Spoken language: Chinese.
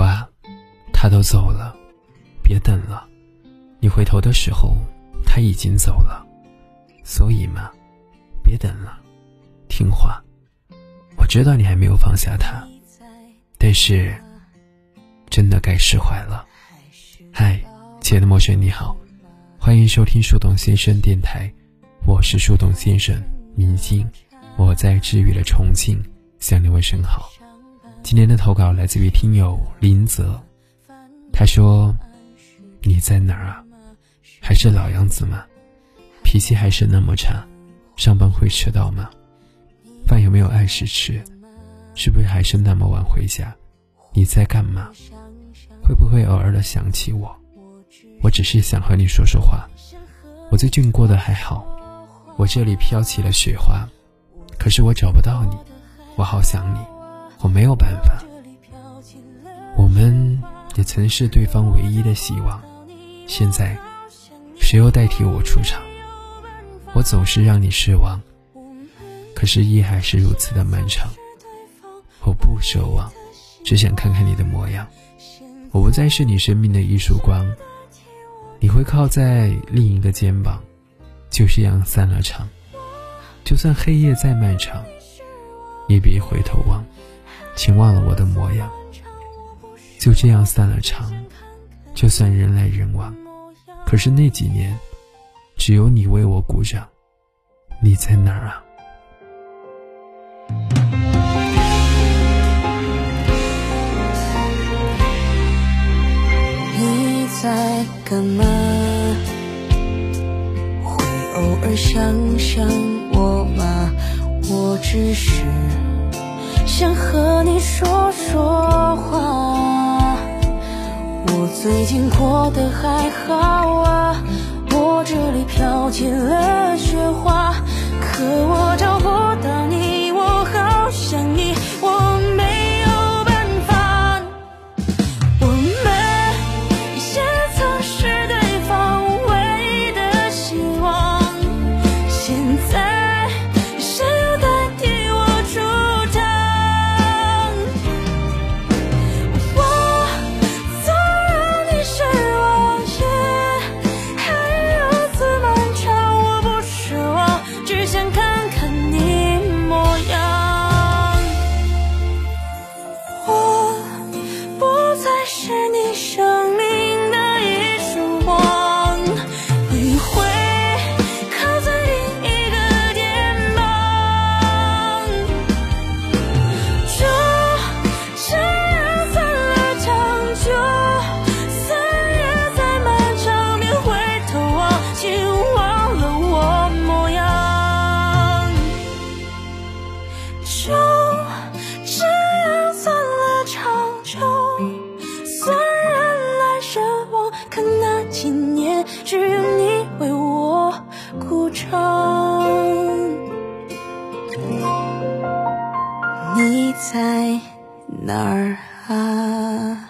瓜，他都走了，别等了。你回头的时候，他已经走了。所以嘛，别等了，听话。我知道你还没有放下他，但是真的该释怀了。嗨，亲爱的陌生人，你好，欢迎收听树洞先生电台，我是树洞先生，明星，我在治愈的重庆向你问声好。今天的投稿来自于听友林泽，他说：“你在哪儿啊？还是老样子吗？”脾气还是那么差，上班会迟到吗？饭有没有按时吃？是不是还是那么晚回家？你在干嘛？会不会偶尔的想起我？我只是想和你说说话。我最近过得还好，我这里飘起了雪花，可是我找不到你，我好想你，我没有办法。我们也曾是对方唯一的希望，现在谁又代替我出场？我总是让你失望，可是夜还是如此的漫长。我不奢望，只想看看你的模样。我不再是你生命的一束光，你会靠在另一个肩膀，就这样散了场。就算黑夜再漫长，也别回头望，请忘了我的模样。就这样散了场，就算人来人往，可是那几年。只有你为我鼓掌，你在哪儿啊？你在干嘛？会偶尔想想我吗？我只是最近过得还好啊。我这里飘起了雪花，可我找不到你，在哪儿啊？